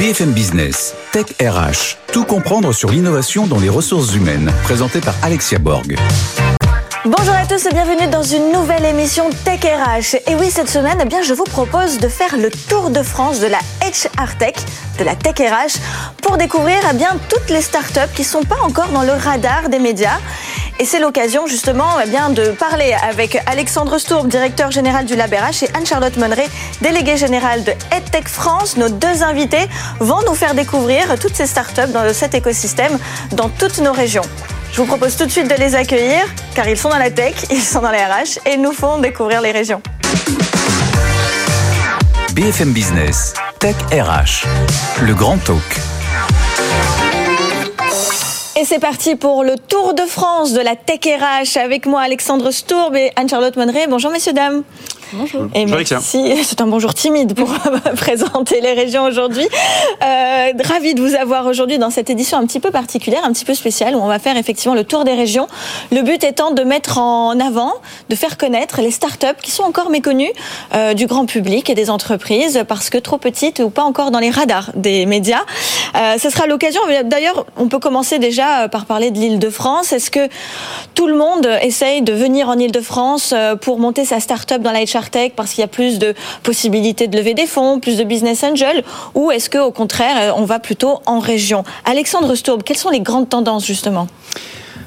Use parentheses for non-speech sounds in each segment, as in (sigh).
BFM Business, Tech RH, tout comprendre sur l'innovation dans les ressources humaines, présenté par Alexia Borg. Bonjour à tous et bienvenue dans une nouvelle émission Tech RH. Et oui, cette semaine, eh bien, je vous propose de faire le tour de France de la HR Tech, de la Tech RH, pour découvrir eh bien, toutes les startups qui ne sont pas encore dans le radar des médias. Et c'est l'occasion justement eh bien, de parler avec Alexandre Stourb, directeur général du LabRH, et Anne-Charlotte Monneret, déléguée générale de EdTech France. Nos deux invités vont nous faire découvrir toutes ces startups dans cet écosystème dans toutes nos régions. Je vous propose tout de suite de les accueillir, car ils sont dans la tech, (laughs) ils sont dans les RH et nous font découvrir les régions. BFM Business, Tech RH, le grand talk. Et c'est parti pour le Tour de France de la Tech RH avec moi Alexandre Stourb et Anne-Charlotte Monneret. Bonjour messieurs, dames. Bonjour. Et merci. (laughs) C'est un bonjour timide pour (laughs) présenter les régions aujourd'hui. Euh, ravi de vous avoir aujourd'hui dans cette édition un petit peu particulière, un petit peu spéciale, où on va faire effectivement le tour des régions. Le but étant de mettre en avant, de faire connaître les startups qui sont encore méconnues euh, du grand public et des entreprises parce que trop petites ou pas encore dans les radars des médias. Euh, ce sera l'occasion. D'ailleurs, on peut commencer déjà par parler de l'Île-de-France. Est-ce que tout le monde essaye de venir en Île-de-France euh, pour monter sa startup dans la HR Parce qu'il y a plus de possibilités de lever des fonds, plus de business angel, ou est-ce qu'au contraire, euh, on va plutôt en région? Alexandre Stourb, quelles sont les grandes tendances justement?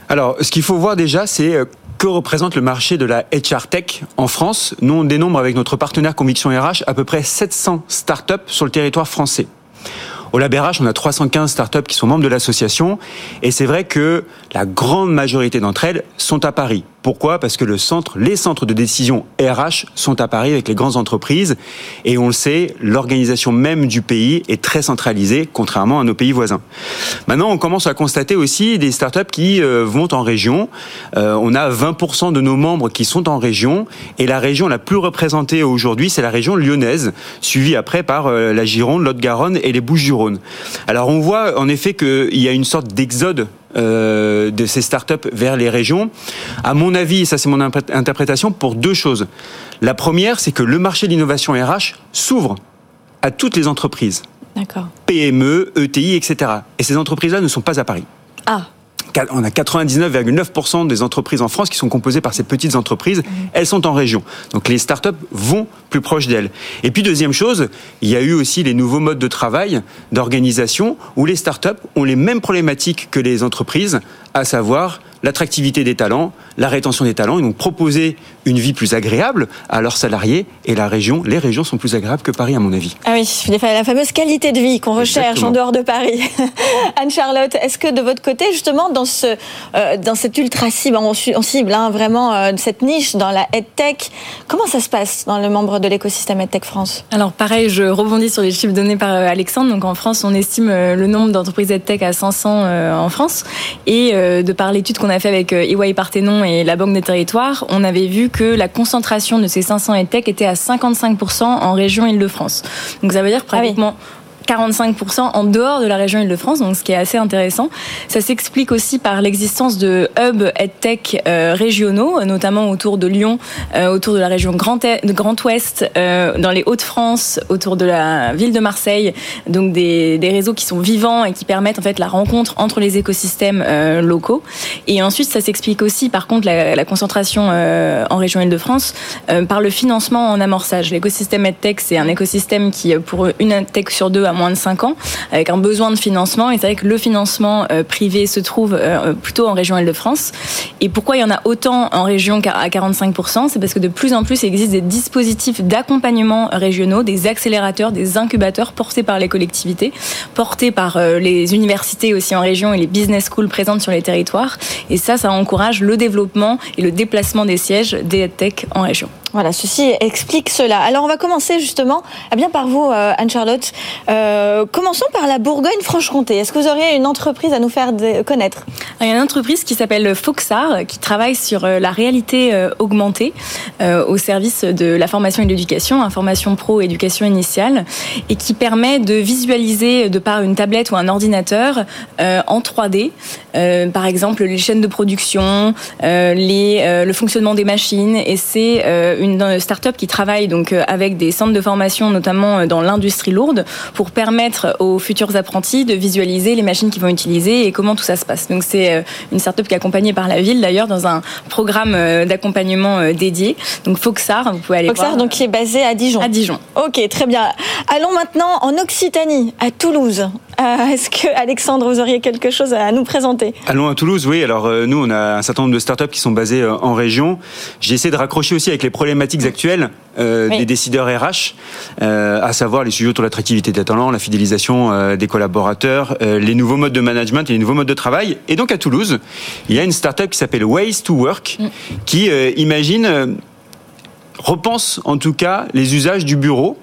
Alors, ce qu'il faut voir déjà, c'est euh, que représente le marché de la HR Tech en France? Nous, on dénombre avec notre partenaire Conviction RH à peu près 700 startups sur le territoire français. Au LabRH, on a 315 startups qui sont membres de l'association et c'est vrai que la grande majorité d'entre elles sont à Paris. Pourquoi? Parce que le centre, les centres de décision RH sont à Paris avec les grandes entreprises et on le sait, l'organisation même du pays est très centralisée, contrairement à nos pays voisins. Maintenant, on commence à constater aussi des startups qui euh, vont en région. Euh, on a 20% de nos membres qui sont en région et la région la plus représentée aujourd'hui, c'est la région lyonnaise, suivie après par euh, la Gironde, l'Haute-Garonne et les Bouches-du-Rhône. Alors on voit en effet qu'il y a une sorte d'exode euh, de ces startups vers les régions. À mon avis, et ça c'est mon interprétation, pour deux choses. La première, c'est que le marché de l'innovation RH s'ouvre à toutes les entreprises. PME, ETI, etc. Et ces entreprises-là ne sont pas à Paris. Ah on a 99,9% des entreprises en France qui sont composées par ces petites entreprises. Mmh. Elles sont en région. Donc les startups vont plus proche d'elles. Et puis deuxième chose, il y a eu aussi les nouveaux modes de travail, d'organisation, où les startups ont les mêmes problématiques que les entreprises, à savoir l'attractivité des talents, la rétention des talents. Ils ont proposé une vie plus agréable à leurs salariés et la région, les régions sont plus agréables que Paris à mon avis. Ah oui, la fameuse qualité de vie qu'on recherche en dehors de Paris. (laughs) Anne-Charlotte, est-ce que de votre côté, justement, dans, ce, euh, dans cette ultra cible, en cible, hein, vraiment euh, cette niche dans la EdTech, comment ça se passe dans le membre de l'écosystème EdTech France? Alors pareil, je rebondis sur les chiffres donnés par euh, Alexandre. Donc en France, on estime le nombre d'entreprises EdTech à 500 en France. Et de par l'étude qu'on a fait avec EY Parthenon et la Banque des Territoires, on avait vu que la concentration de ces 500 EdTech était à 55% en région Île-de-France. Donc ça veut dire ah pratiquement 45% en dehors de la région Île-de-France, donc ce qui est assez intéressant. Ça s'explique aussi par l'existence de hubs EdTech euh, régionaux, notamment autour de Lyon, euh, autour de la région Grand, Grand Ouest, euh, dans les Hauts-de-France, autour de la ville de Marseille. Donc des, réseaux qui sont vivants et qui permettent en fait la rencontre entre les écosystèmes locaux. Et ensuite, ça s'explique aussi par contre la, la concentration en région Île-de-France par le financement en amorçage. L'écosystème EdTech, c'est un écosystème qui, pour une EdTech sur deux, moins de 5 ans, avec un besoin de financement. Et c'est vrai que le financement euh, privé se trouve euh, plutôt en région Île-de-France. Et pourquoi il y en a autant en région à 45% C'est parce que de plus en plus, il existe des dispositifs d'accompagnement régionaux, des accélérateurs, des incubateurs portés par les collectivités, portés par euh, les universités aussi en région et les business schools présentes sur les territoires. Et ça, ça encourage le développement et le déplacement des sièges des tech en région. Voilà, ceci explique cela. Alors on va commencer justement eh bien par vous, euh, Anne-Charlotte. Euh, commençons par la Bourgogne-Franche-Comté. Est-ce que vous auriez une entreprise à nous faire connaître? Il y a une entreprise qui s'appelle Foxar, qui travaille sur euh, la réalité augmentée au service de la formation et de l'éducation, information pro, éducation initiale, et qui permet de visualiser de par une tablette ou un ordinateur en 3D, par exemple les chaînes de production, le fonctionnement des machines, et c'est une start-up qui travaille donc avec des centres de formation, notamment dans l'industrie lourde, pour permettre aux futurs apprentis de visualiser les machines qu'ils vont utiliser et comment tout ça se passe. Donc c'est une start-up qui est accompagnée par la ville d'ailleurs dans un programme d'accompagnement dédié. Donc Foxar, vous pouvez aller Foxar, voir. donc qui est basé à Dijon. À Dijon. Ok, très bien. Allons maintenant en Occitanie, à Toulouse. Euh, Est-ce que Alexandre, vous auriez quelque chose à nous présenter? Allons à Toulouse, oui. Alors euh, nous, on a un certain nombre de startups qui sont basées euh, en région. J'ai essayé de raccrocher aussi avec les problématiques actuelles euh, Oui. des décideurs RH, euh, à savoir les sujets autour de l'attractivité des talents, la fidélisation euh, des collaborateurs, les nouveaux modes de management et les nouveaux modes de travail. Et donc à Toulouse, il y a une startup qui s'appelle Ways to Work, qui euh, imagine repense en tout cas les usages du bureau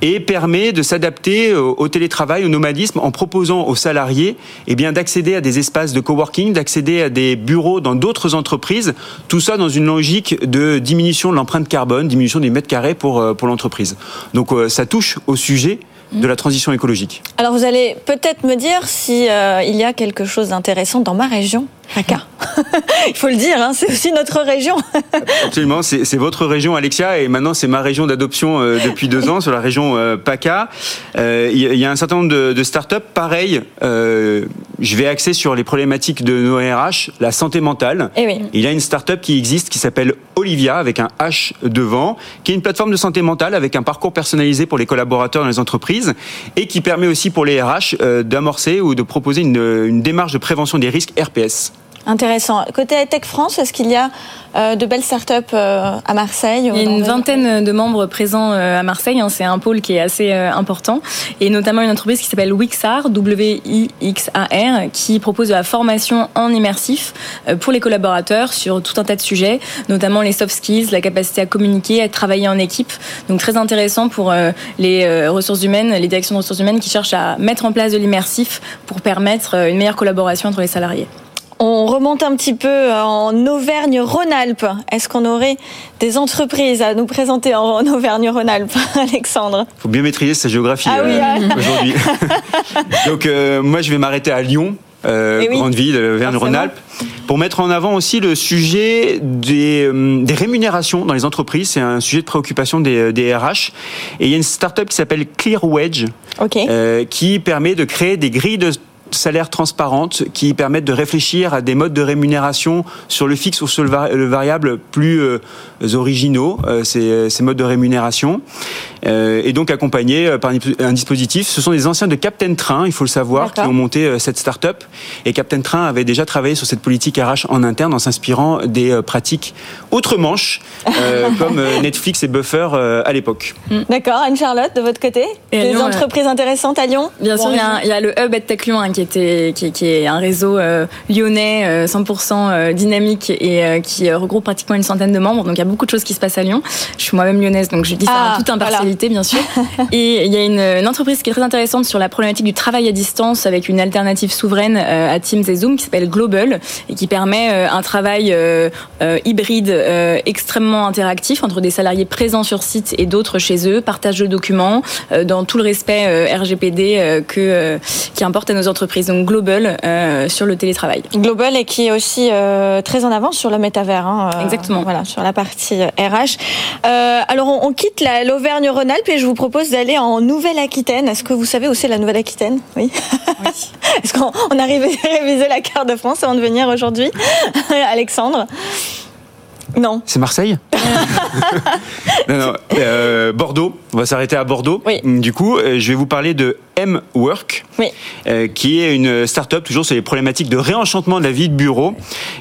et permet de s'adapter au au télétravail, au nomadisme en proposant aux salariés eh d'accéder à des espaces de coworking, d'accéder à des bureaux dans d'autres entreprises, tout ça dans une logique de diminution de l'empreinte carbone, diminution des mètres carrés pour euh, l'entreprise. Donc euh, ça touche au sujet de la transition écologique. Alors vous allez peut-être me dire si euh, il y a quelque chose d'intéressant dans ma région, PACA. (laughs) il faut le dire, hein, c'est aussi notre région. (laughs) Absolument, c'est votre région, Alexia, et maintenant c'est ma région d'adoption euh, depuis deux ans, sur la région euh, PACA. Euh, Il y, a- il y a un certain nombre de, de startups, pareil. je vais axer sur les problématiques de nos RH, la santé mentale. Eh oui. Il y a une startup qui existe qui s'appelle Olivia avec un H devant, qui est une plateforme de santé mentale avec un parcours personnalisé pour les collaborateurs dans les entreprises et qui permet aussi pour les RH d'amorcer ou de proposer une, une démarche de prévention des risques RPS. Intéressant. Côté Tech France, est-ce qu'il y a euh, de belles startups euh, à Marseille Il y a une vingtaine de membres présents euh, à Marseille. hein, C'est un pôle qui est assez important. Et notamment une entreprise qui s'appelle Wixar, W-I-X-A-R, qui propose de la formation en immersif pour les collaborateurs sur tout un tas de sujets, notamment les soft skills, la capacité à communiquer, à travailler en équipe. Donc très intéressant pour les ressources humaines, les directions de ressources humaines qui cherchent à mettre en place de l'immersif pour permettre une meilleure collaboration entre les salariés. On remonte un petit peu en Auvergne-Rhône-Alpes. Est-ce qu'on aurait des entreprises à nous présenter en Auvergne-Rhône-Alpes, (laughs) Alexandre? Faut bien maîtriser sa géographie Ah oui, euh, (laughs) aujourd'hui. (laughs) Donc euh, moi je vais m'arrêter à Lyon, euh, Eh oui. grande ville, Verne-Rhône-Alpes, pour mettre en avant aussi le sujet des, des rémunérations dans les entreprises. C'est un sujet de préoccupation des, des RH. Et il y a une start-up qui s'appelle ClearWedge, Ok. euh, qui permet de créer des grilles de salaires transparentes qui permettent de réfléchir à des modes de rémunération sur le fixe ou sur le, vari- le variable plus euh, originaux, euh, ces, ces modes de rémunération, euh, et donc accompagnés euh, par un dispositif. Ce sont des anciens de Captain Train, il faut le savoir, qui ont monté euh, cette start-up. Et Captain Train avait déjà travaillé sur cette politique RH en interne en s'inspirant des euh, pratiques outre-Manche, euh, (laughs) comme euh, Netflix et Buffer euh, à l'époque. D'accord. Anne-Charlotte, de votre côté Et à Des Lyon, euh, entreprises intéressantes à Lyon Bien sûr, il y, a un- il y a le Hub EdTech Lyon hein, qui, était, qui, qui est un réseau euh, lyonnais euh, 100% euh, dynamique et euh, qui euh, regroupe pratiquement une centaine de membres. Donc il y a beaucoup de choses qui se passent à Lyon. Je suis moi-même lyonnaise, donc je dis ça Ah, en toute impartialité, bien sûr. (laughs) et il y a une, une entreprise qui est très intéressante sur la problématique du travail à distance avec une alternative souveraine euh, à Teams et Zoom qui s'appelle Global et qui permet euh, un travail euh, hybride extrêmement interactif entre des salariés présents sur site et d'autres chez eux, partage de documents dans tout le respect RGPD que, qui importe à nos entreprises. Donc Global sur le télétravail. Global et qui est aussi très en avance sur le métavers. hein, Exactement. Voilà, sur la partie RH. Alors, on, on quitte la- l'Auvergne-Rhône-Alpes et je vous propose d'aller en Nouvelle-Aquitaine. Est-ce que vous savez où c'est la Nouvelle-Aquitaine? Oui. (laughs) Est-ce qu'on on arrive à (laughs) réviser la carte de France avant de venir aujourd'hui? (laughs) Alexandre? Non. C'est Marseille? Non, non, euh, Bordeaux. On va s'arrêter à Bordeaux. Oui. Du coup, euh, je vais vous parler de M-Work, Oui. euh, qui est une start-up toujours sur les problématiques de réenchantement de la vie de bureau,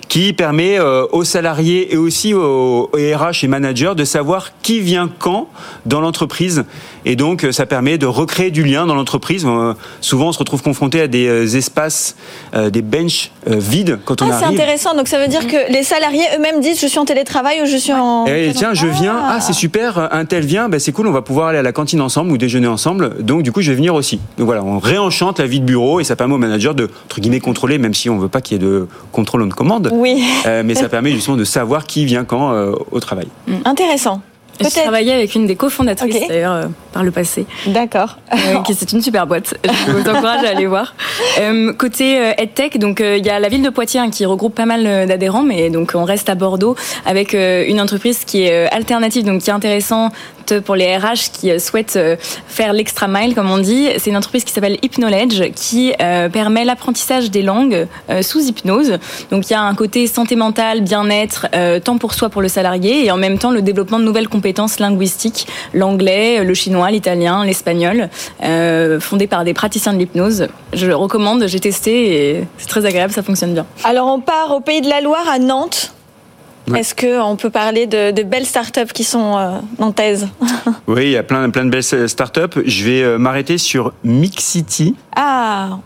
qui permet euh, aux salariés et aussi aux, aux RH et managers de savoir qui vient quand dans l'entreprise. Et donc, euh, ça permet de recréer du lien dans l'entreprise. Euh, souvent, on se retrouve confronté à des espaces, des benches vides quand on Ah, c'est intéressant. Donc, ça veut dire que les salariés eux-mêmes disent je suis en télétravail ou je suis en. Eh, tiens, je viens. Ah, c'est super. Un tel vient. Ben, c'est cool. On va pouvoir aller à la cantine ensemble ou déjeuner ensemble. Donc, du coup, je vais venir aussi. Donc voilà, on réenchante la vie de bureau et ça permet au manager de entre guillemets contrôler, même si on veut pas qu'il y ait de contrôle on commande. Oui. Euh, mais ça (laughs) permet justement de savoir qui vient quand euh, au travail. Intéressant. J'ai travaillé avec une des cofondatrices d'ailleurs euh, par le passé. D'accord. Euh, c'est une super boîte. Je vous (laughs) encourage à aller voir. Euh, côté EdTech, donc il y a la ville de Poitiers hein, qui regroupe pas mal d'adhérents, mais donc on reste à Bordeaux avec une entreprise qui est alternative, donc qui est intéressante pour les RH qui souhaitent faire l'extra mile, comme on dit. C'est une entreprise qui s'appelle Hypnowledge qui permet l'apprentissage des langues sous hypnose. Donc il y a un côté santé mentale, bien-être, tant pour soi pour le salarié, et en même temps le développement de nouvelles compétences linguistiques, l'anglais, le chinois, l'italien, l'espagnol, euh, fondé par des praticiens de l'hypnose. Je le recommande, j'ai testé et c'est très agréable, ça fonctionne bien. Alors on part au Pays de la Loire, à Nantes. Est-ce qu'on peut parler de, de, belles startups qui sont euh, nantaises (laughs) Oui, il y a plein, plein de belles startups. Je vais euh, m'arrêter sur Mixity. Ah,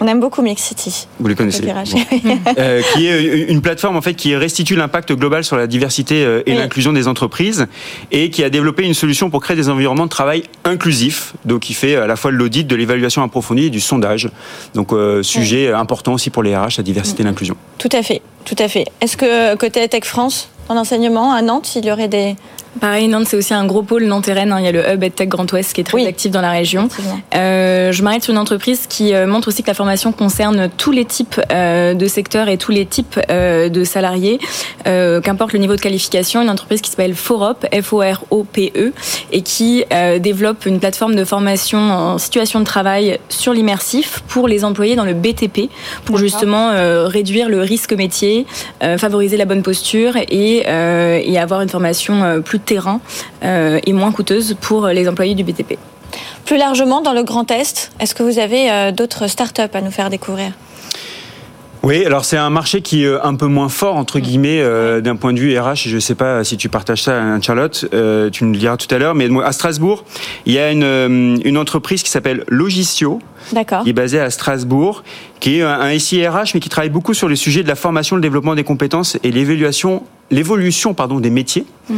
on aime beaucoup Mixity. Vous les connaissez euh, (laughs) Qui est une plateforme en fait qui restitue l'impact global sur la diversité euh, et l'inclusion des entreprises et qui a développé une solution pour créer des environnements de travail inclusifs. Donc, qui fait à la fois de l'audit, de l'évaluation approfondie et du sondage. Donc, sujet important aussi pour les RH, la diversité et l'inclusion. Tout à fait, tout à fait. Est-ce que côté Tech France, en enseignement à Nantes, il y aurait des Pareil, Nantes, c'est aussi un gros pôle nanterraine. Hein. Il y a le Hub EdTech Grand Ouest qui est très actif dans la région. Euh, je m'arrête sur une entreprise qui euh, montre aussi que la formation concerne tous les types euh, de secteurs et tous les types euh, de salariés, qu'importe le niveau de qualification. Une entreprise qui s'appelle Forop, F-O-R-O-P-E, et qui développe une plateforme de formation en situation de travail sur l'immersif pour les employés dans le BTP, pour justement réduire le risque métier, favoriser la bonne posture et, et avoir une formation plus terrain euh, et moins coûteuse pour les employés du BTP. Plus largement, dans le Grand Est, est-ce que vous avez euh, d'autres startups à nous faire découvrir? Oui, alors c'est un marché qui est un peu moins fort entre mm. guillemets euh, d'un point de vue RH. Je ne sais pas si tu partages ça, Charlotte. tu nous le diras tout à l'heure. Mais à Strasbourg, il y a une, une entreprise qui s'appelle Logicio, qui est basée à Strasbourg, qui est un SIRH mais qui travaille beaucoup sur les sujets de la formation, le développement des compétences et l'évaluation, l'évolution pardon des métiers. Mm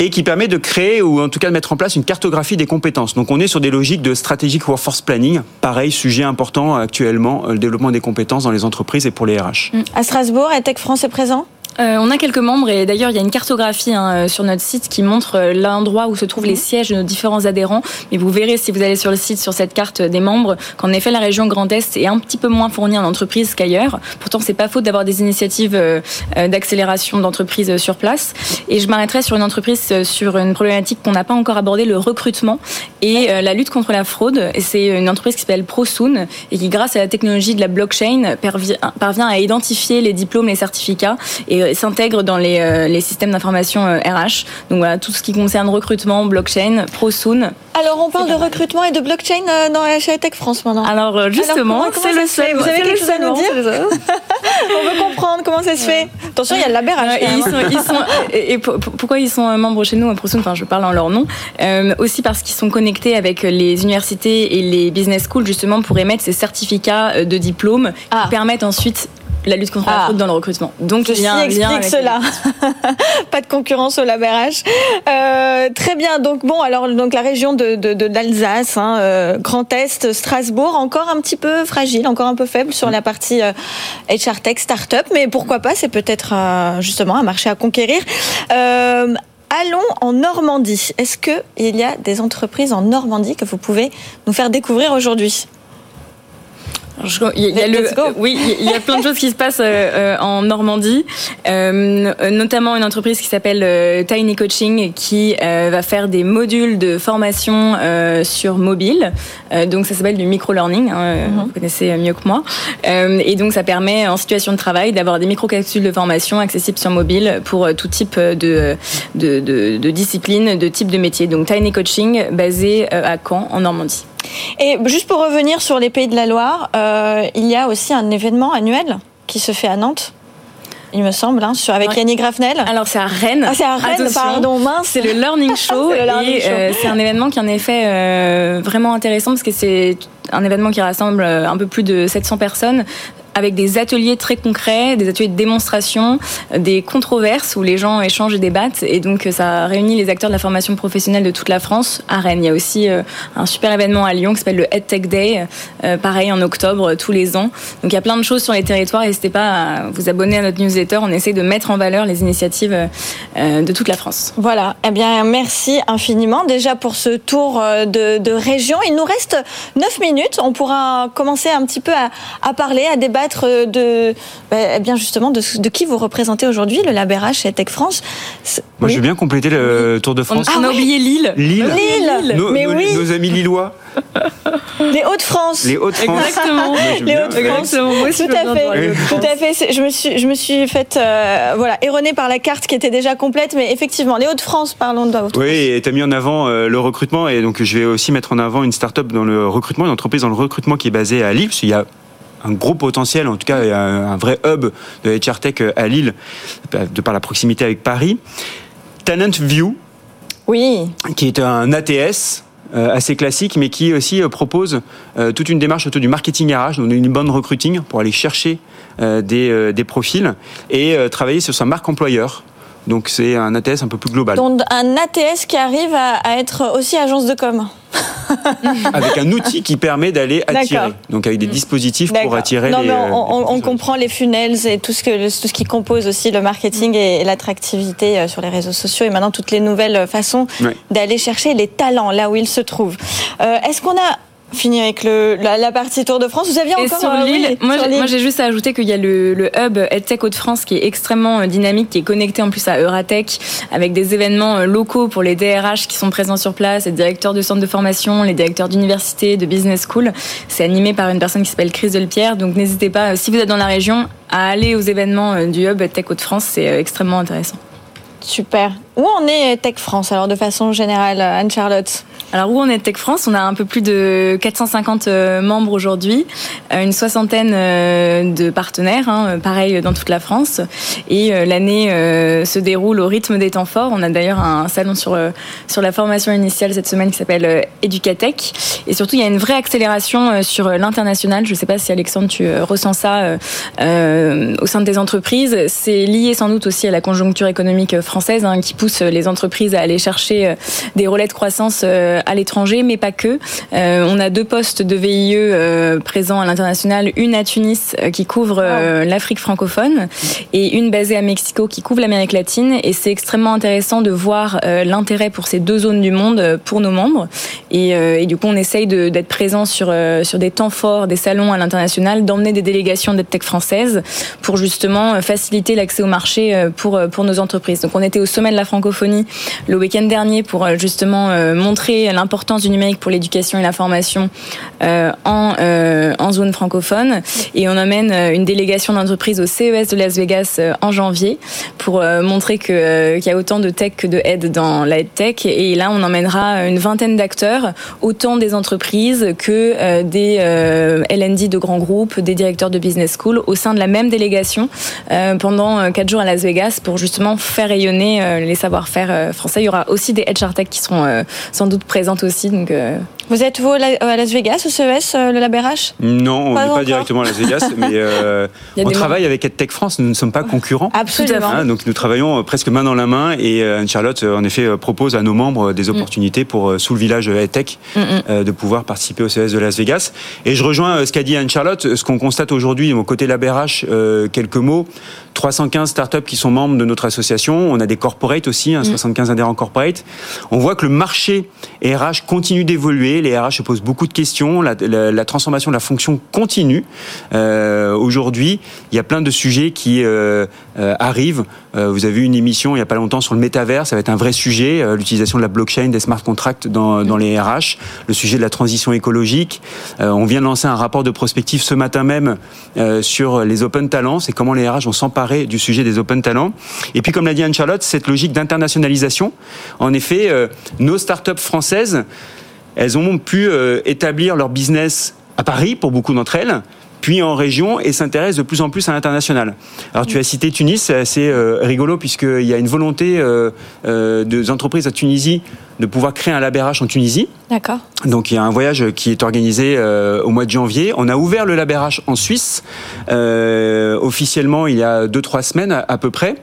et qui permet de créer ou en tout cas de mettre en place une cartographie des compétences. Donc on est sur des logiques de stratégique workforce planning. Pareil, sujet important actuellement, euh, le développement des compétences dans les entreprises et pour les RH. À Strasbourg, EdTech France est présent? Euh, on a quelques membres et d'ailleurs il y a une cartographie hein, euh, sur notre site qui montre euh, l'endroit où se trouvent les mhm. sièges de nos différents adhérents. Mais vous verrez si vous allez sur le site, sur cette carte des membres, qu'en effet la région Grand Est est un petit peu moins fournie en entreprises qu'ailleurs. Pourtant c'est pas faute d'avoir des initiatives d'accélération d'entreprises sur place. Et je m'arrêterai sur une entreprise sur une problématique qu'on n'a pas encore abordée, le recrutement et la lutte contre la fraude. Et c'est une entreprise qui s'appelle ProSoon et qui grâce à la technologie de la blockchain parvient à identifier les diplômes, les certificats et euh, s'intègre dans les, euh, les systèmes d'information RH. Euh, Donc voilà, tout ce qui concerne recrutement, blockchain, ProSoon. Alors on parle de recrutement et de blockchain dans chez Tech France maintenant. Alors justement, c'est le seul. Vous avez quelque chose à nous dire (laughs) On veut comprendre comment ça se fait. Attention, il y a de la (laughs) et, sont, et, pourquoi ils sont membres chez nous ProSoon? Enfin, je parle en leur nom. aussi parce qu'ils sont connectés avec les universités et les business schools justement pour émettre ces certificats de diplôme qui ah. permettent ensuite la lutte contre la ah. fraude dans le recrutement. Donc, je bien, explique cela. (laughs) pas de concurrence au LabRH. Euh, très bien. Donc bon, alors donc la région de, d'Alsace, hein, euh, Grand Est, Strasbourg, encore un petit peu fragile, encore un peu faible sur la partie euh, HR Tech Startup, mais pourquoi pas C'est peut-être euh, justement un marché à conquérir. Euh, allons en Normandie. Est-ce que il y a des entreprises en Normandie que vous pouvez nous faire découvrir aujourd'hui? Il y a le, oui, il y a plein de choses qui se passent euh, euh, en Normandie, euh, notamment une entreprise qui s'appelle Tiny Coaching qui va faire des modules de formation sur mobile. donc ça s'appelle du micro-learning, hein, mhm. vous connaissez mieux que moi. et donc ça permet en situation de travail d'avoir des micro-capsules de formation accessibles sur mobile pour tout type de, de, de, de discipline, de type de métier. Donc Tiny Coaching basé à Caen en Normandie. Et juste pour revenir sur les Pays de la Loire, euh, il y a aussi un événement annuel qui se fait à Nantes il me semble, hein, avec Yannick Grafnel. Alors c'est à Rennes. Ah, c'est à Rennes, pardon, mince. C'est le Learning (laughs) Show. et euh, c'est un événement qui en effet euh, vraiment intéressant parce que c'est un événement qui rassemble un peu plus de 700 personnes avec des ateliers très concrets, des ateliers de démonstration, des controverses où les gens échangent et débattent. Et donc, ça réunit les acteurs de la formation professionnelle de toute la France à Rennes. Il y a aussi euh, un super événement à Lyon qui s'appelle le EdTech Day, euh, pareil en octobre tous les ans. Donc, il y a plein de choses sur les territoires. N'hésitez pas à vous abonner à notre newsletter. On essaie de mettre en valeur les initiatives euh, de toute la France. Voilà. Eh bien, merci infiniment déjà pour ce tour de, région. Il nous reste 9 minutes. On pourra commencer un petit peu à parler, à débattre de, bah, eh bien justement, de, qui vous représentez aujourd'hui, le LabRH et Tech France. Moi, je veux bien compléter le Tour de France. On, a oublié Lille. Lille. Lille. Nos, mais oui. nos amis lillois. (laughs) Les Hauts-de-France. Les Hauts-de-France. Exactement. Les Hauts-de-France. Tout à fait. Tout à fait. Je me suis, je me suis faite, euh, voilà, erronée par la carte qui était déjà complète, mais effectivement, les Hauts-de-France, parlons de Hauts-de-France. Oui, et tu as mis en avant euh, le recrutement, et donc je vais aussi mettre en avant une start-up dans le recrutement, une entreprise dans le recrutement qui est basée à Lille, parce qu'il y a un gros potentiel, en tout cas un, vrai hub de HR Tech à Lille, de par la proximité avec Paris. Talent View, oui. qui est un ATS euh, assez classique, mais qui aussi euh, propose euh, toute une démarche autour du marketing RH, donc une bonne recruiting pour aller chercher des, des, profils et travailler sur sa marque employeur. Donc c'est un ATS un peu plus global. Donc un ATS qui arrive à, être aussi agence de com. (laughs) avec un outil qui permet d'aller attirer. Donc avec des mm. dispositifs pour attirer non, les. Mais on, on, comprend les funnels et tout ce, que, tout ce qui compose aussi le marketing et, l'attractivité euh, sur les réseaux sociaux et maintenant toutes les nouvelles façons d'aller chercher les talents là où ils se trouvent. Euh, Est-ce qu'on a Fini avec le, la, partie Tour de France. Vous aviez encore sur l'île, moi, moi j'ai juste à ajouter qu'il y a le, le hub EdTech Hauts-de-France qui est extrêmement euh, dynamique, qui est connecté en plus à Euratech, avec des événements euh, locaux pour les DRH qui sont présents sur place, les directeurs de centres de formation, les directeurs d'université, de business school. C'est animé par une personne qui s'appelle Chris Delpierre. Donc n'hésitez pas, euh, si vous êtes dans la région, à aller aux événements du hub EdTech Hauts-de-France. C'est extrêmement intéressant. Super. Où en est Tech France alors de façon générale, Anne-Charlotte alors où on est Tech France? On a un peu plus de 450 euh, membres aujourd'hui, euh, une soixantaine euh, de partenaires, hein, pareil dans toute la France. Et l'année se déroule au rythme des temps forts. On a d'ailleurs un salon sur sur la formation initiale cette semaine qui s'appelle Educatech. Et surtout, il y a une vraie accélération sur l'international. Je ne sais pas si Alexandre, tu ressens ça au sein de tes entreprises. C'est lié sans doute aussi à la conjoncture économique française hein, qui pousse les entreprises à aller chercher des relais de croissance euh, à l'étranger, mais pas que. Euh, on a deux postes de VIE euh, présents à l'international, une à Tunis qui couvre l'Afrique francophone et une basée à Mexico qui couvre l'Amérique latine. Et c'est extrêmement intéressant de voir l'intérêt pour ces deux zones du monde pour nos membres. Et, et du coup, on essaye d'être présent sur sur des temps forts, des salons à l'international, d'emmener des délégations d'EdTech françaises pour justement faciliter l'accès au marché pour pour nos entreprises. Donc, on était au sommet de la francophonie le week-end dernier pour justement montrer l'importance du numérique pour l'éducation et la formation euh, en, euh, en zone francophone. Et on euh, une délégation d'entreprises au CES de Las Vegas en janvier pour montrer qu'il y a autant de tech que de aide dans la tech. Et là, on emmènera une vingtaine d'acteurs, autant des entreprises que des LND de grands groupes, des directeurs de business school, au sein de la même délégation pendant quatre jours à Las Vegas pour justement faire rayonner les savoir-faire français. Il y aura aussi des HR Tech qui seront sans doute présente aussi. Euh, Vous êtes vous à Las Vegas, au CES, euh, le LabRH Non, on n'est pas directement à Las Vegas, (laughs) mais euh, on travaille avec EdTech France, nous ne sommes pas concurrents. Absolument. Hein, donc nous travaillons presque main dans la main et Anne-Charlotte, en effet, propose à nos membres des mm. opportunités pour, sous le village EdTech, mm, mm. de pouvoir participer au CES de Las Vegas. Et je rejoins ce qu'a dit Anne-Charlotte, ce qu'on constate aujourd'hui, au côté LabRH, quelques mots. 315 startups qui sont membres de notre association. On a des corporates aussi, 75 hein, adhérents corporate. On voit que le marché RH continue d'évoluer. Les RH se posent beaucoup de questions. La, transformation de la fonction continue. Euh, Aujourd'hui, il y a plein de sujets qui euh, euh, arrivent. vous avez eu une émission il n'y a pas longtemps sur le métavers. Ça va être un vrai sujet. L'utilisation de la blockchain, des smart contracts dans, les RH. Le sujet de la transition écologique. on vient de lancer un rapport de prospective ce matin même sur les open talents. C'est comment les RH vont s'emparer du sujet des open talents. Et puis, comme l'a dit Anne-Charlotte, cette logique d'internationalisation. En effet, nos startups françaises, elles ont pu euh, établir leur business à Paris pour beaucoup d'entre elles, puis en région et s'intéressent de plus en plus à l'international. Alors tu as cité Tunis, c'est assez euh, rigolo puisqu'il y a une volonté euh, des entreprises à Tunisie de pouvoir créer un lab RH en Tunisie. D'accord. Donc il y a un voyage qui est organisé au mois de janvier. On a ouvert le lab RH en Suisse euh, officiellement il y a deux trois semaines à, à peu près.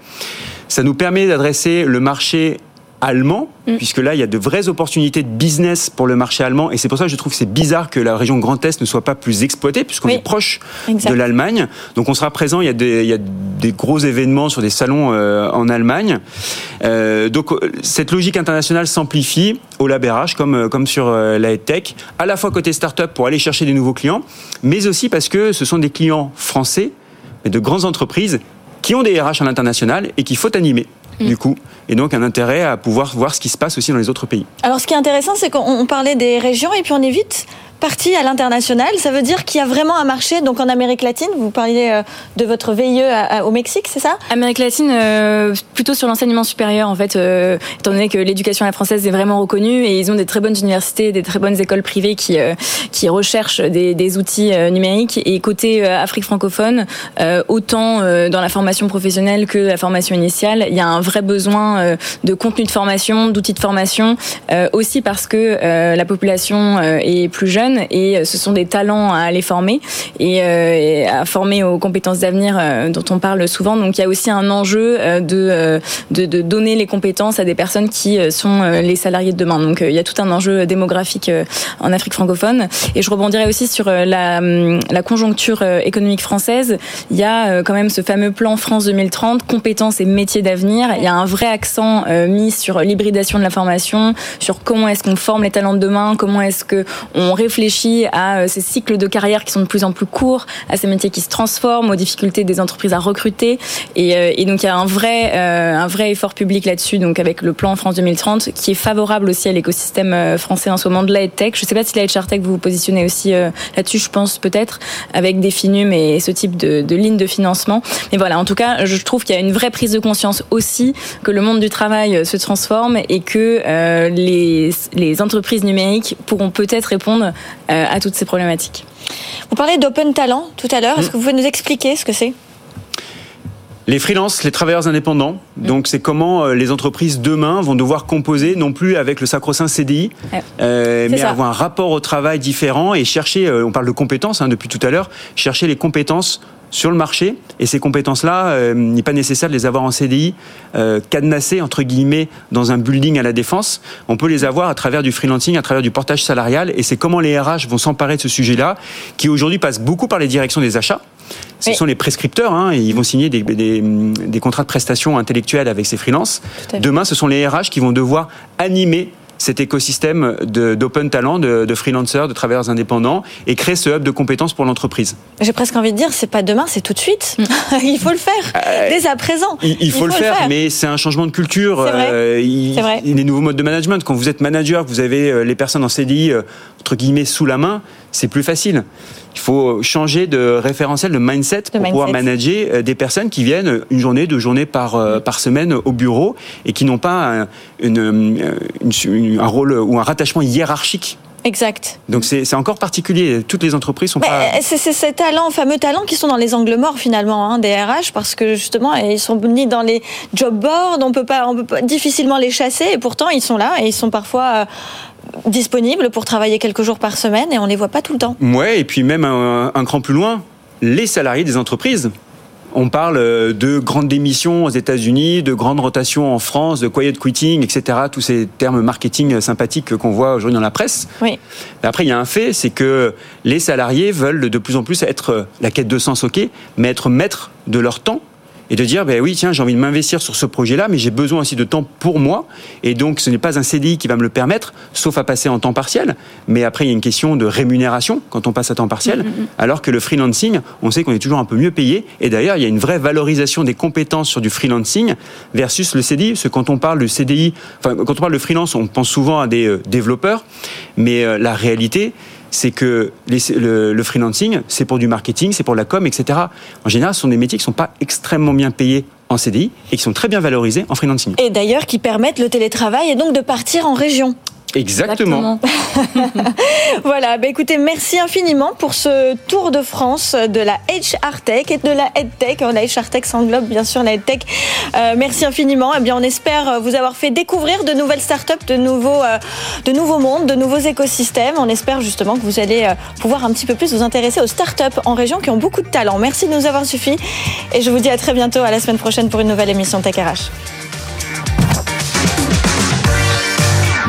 Ça nous permet d'adresser le marché allemand, Mm. puisque là, il y a de vraies opportunités de business pour le marché allemand. Et c'est pour ça que je trouve que c'est bizarre que la région Grand Est ne soit pas plus exploitée, puisqu'on Oui. est proche Exact. de l'Allemagne. Donc on sera présent, il y a des, il y a des gros événements sur des salons euh, en Allemagne. Euh, donc euh, cette logique internationale s'amplifie au Lab RH, comme, comme sur euh, la tech, à la fois côté start-up pour aller chercher des nouveaux clients, mais aussi parce que ce sont des clients français, mais de grandes entreprises qui ont des RH à l'international et qu'il faut animer. Du coup, et donc un intérêt à pouvoir voir ce qui se passe aussi dans les autres pays. Alors, ce qui est intéressant, c'est qu'on on parlait des régions et puis on est vite parti à l'international. Ça veut dire qu'il y a vraiment un marché. Donc, en Amérique latine, vous parliez euh, de votre VIE au Mexique, c'est ça? Amérique latine, euh, plutôt sur l'enseignement supérieur en fait, euh, étant donné que l'éducation à la française est vraiment reconnue et ils ont des très bonnes universités, des très bonnes écoles privées qui qui recherchent des, des outils numériques. Et côté Afrique francophone, autant dans la formation professionnelle que la formation initiale, il y a un vrai besoin de contenu de formation, d'outils de formation, aussi parce que la population est plus jeune et euh, ce sont des talents à aller former et, euh, et à former aux compétences d'avenir euh, dont on parle souvent. Donc il y a aussi un enjeu de, de, donner les compétences à des personnes qui sont les salariés de demain. Donc il y a tout un enjeu démographique en Afrique francophone. Et je rebondirai aussi sur la, hum, la conjoncture économique française. Il y a quand même ce fameux plan France 2030, compétences et métiers d'avenir. Il y a un vrai accent mis sur l'hybridation de la formation, sur comment est-ce qu'on forme les talents de demain, comment est-ce que on réfléchit à euh, ces cycles de carrière qui sont de plus en plus courts, à ces métiers qui se transforment, aux difficultés des entreprises à recruter. Et, euh, donc il y a un vrai, euh, un vrai effort public là-dessus, donc avec le plan France 2030, qui est favorable aussi à l'écosystème français en ce moment de la tech. Je ne sais pas si la HR Tech vous vous positionnez aussi là-dessus, je pense peut-être, avec des finum et ce type de, de ligne de financement. Mais voilà, en tout cas, je trouve qu'il y a une vraie prise de conscience aussi que le monde du travail se transforme et que les, entreprises numériques pourront peut-être répondre à toutes ces problématiques. Vous parlez d'Open Talent tout à l'heure. Est-ce Mm. que vous pouvez nous expliquer ce que c'est? Les freelances, les travailleurs indépendants. Donc c'est comment euh, les entreprises demain vont devoir composer non plus avec le sacro-saint CDI, Ouais. euh, mais ça. avoir un rapport au travail différent et chercher. euh, on parle de compétences hein, depuis tout à l'heure. Chercher les compétences sur le marché et ces compétences-là, euh, il n'est pas nécessaire de les avoir en CDI, euh, cadenassées entre guillemets dans un building à la défense. On peut les avoir à travers du freelancing, à travers du portage salarial et c'est comment les RH vont s'emparer de ce sujet-là, qui aujourd'hui passe beaucoup par les directions des achats. Ce Oui. sont les prescripteurs, hein, et ils vont signer des, des- des contrats de prestation intellectuelle avec ces freelances. Demain, ce sont les RH qui vont devoir animer cet écosystème d'open talent, de, de freelancers, de travailleurs indépendants, et créer ce hub de compétences pour l'entreprise. J'ai presque envie de dire, c'est pas demain, c'est tout de suite. (laughs) il faut le faire Euh, dès à présent. Il, il faut, le, faire, mais c'est un changement de culture. C'est vrai. euh, il, vrai. il y a des nouveaux modes de management. Quand vous êtes manager, que vous avez euh, les personnes en CDI euh, entre guillemets sous la main, c'est plus facile. Il faut changer de référentiel, de mindset pour pouvoir manager euh, des personnes qui viennent une journée, deux journées par euh, par semaine au bureau et qui n'ont pas un, une, euh, une- un rôle ou un rattachement hiérarchique. Exact. Donc c'est encore particulier. Toutes les entreprises sont Mais, pas. c'est ces talents, fameux talents, qui sont dans les angles morts finalement hein, des RH parce que justement ils sont mis dans les job boards, on peut pas, on peut pas difficilement les chasser et pourtant ils sont là et ils sont parfois disponibles pour travailler quelques jours par semaine et on les voit pas tout le temps. Ouais, et puis même un, un cran plus loin, les salariés des entreprises. On parle euh, de grandes démissions aux États-Unis, de grandes rotations en France, de quiet quitting, etc. Tous ces termes marketing sympathiques qu'on voit aujourd'hui dans la presse. Oui. Mais après, il y a un fait, c'est que les salariés veulent de plus en plus être euh, la quête de sens, ok, mais être maîtres de leur temps et de dire, ben oui, tiens, j'ai envie de m'investir sur ce projet-là, mais j'ai besoin aussi de temps pour moi. Et donc, ce n'est pas un CDI qui va me le permettre, sauf à passer en temps partiel. Mais après, il y a une question de rémunération quand on passe à temps partiel. Alors que le freelancing, on sait qu'on est toujours un peu mieux payé. Et d'ailleurs, il y a une vraie valorisation des compétences sur du freelancing versus le CDI. Parce que quand on parle de CDI, enfin, quand on parle de freelance, on pense souvent à des euh, développeurs. Mais euh, la réalité, c'est que le, le freelancing, c'est pour du marketing, c'est pour la com, etc. En général, ce sont des métiers qui ne sont pas extrêmement bien payés en CDI et qui sont très bien valorisés en freelancing. Et d'ailleurs qui permettent le télétravail et donc de partir en région. Exactement. (laughs) voilà, bah écoutez, merci infiniment pour ce tour de France de la HR Tech et de la EdTech. La HR Tech s'englobe bien sûr la EdTech. Euh, merci infiniment. Eh bien, on espère vous avoir fait découvrir de nouvelles startups, de nouveaux, euh, de nouveaux mondes, de nouveaux écosystèmes. On espère justement que vous allez euh, pouvoir un petit peu plus vous intéresser aux startups en région qui ont beaucoup de talent. Merci de nous avoir suffi et je vous dis à très bientôt, à la semaine prochaine pour une nouvelle émission Tech RH.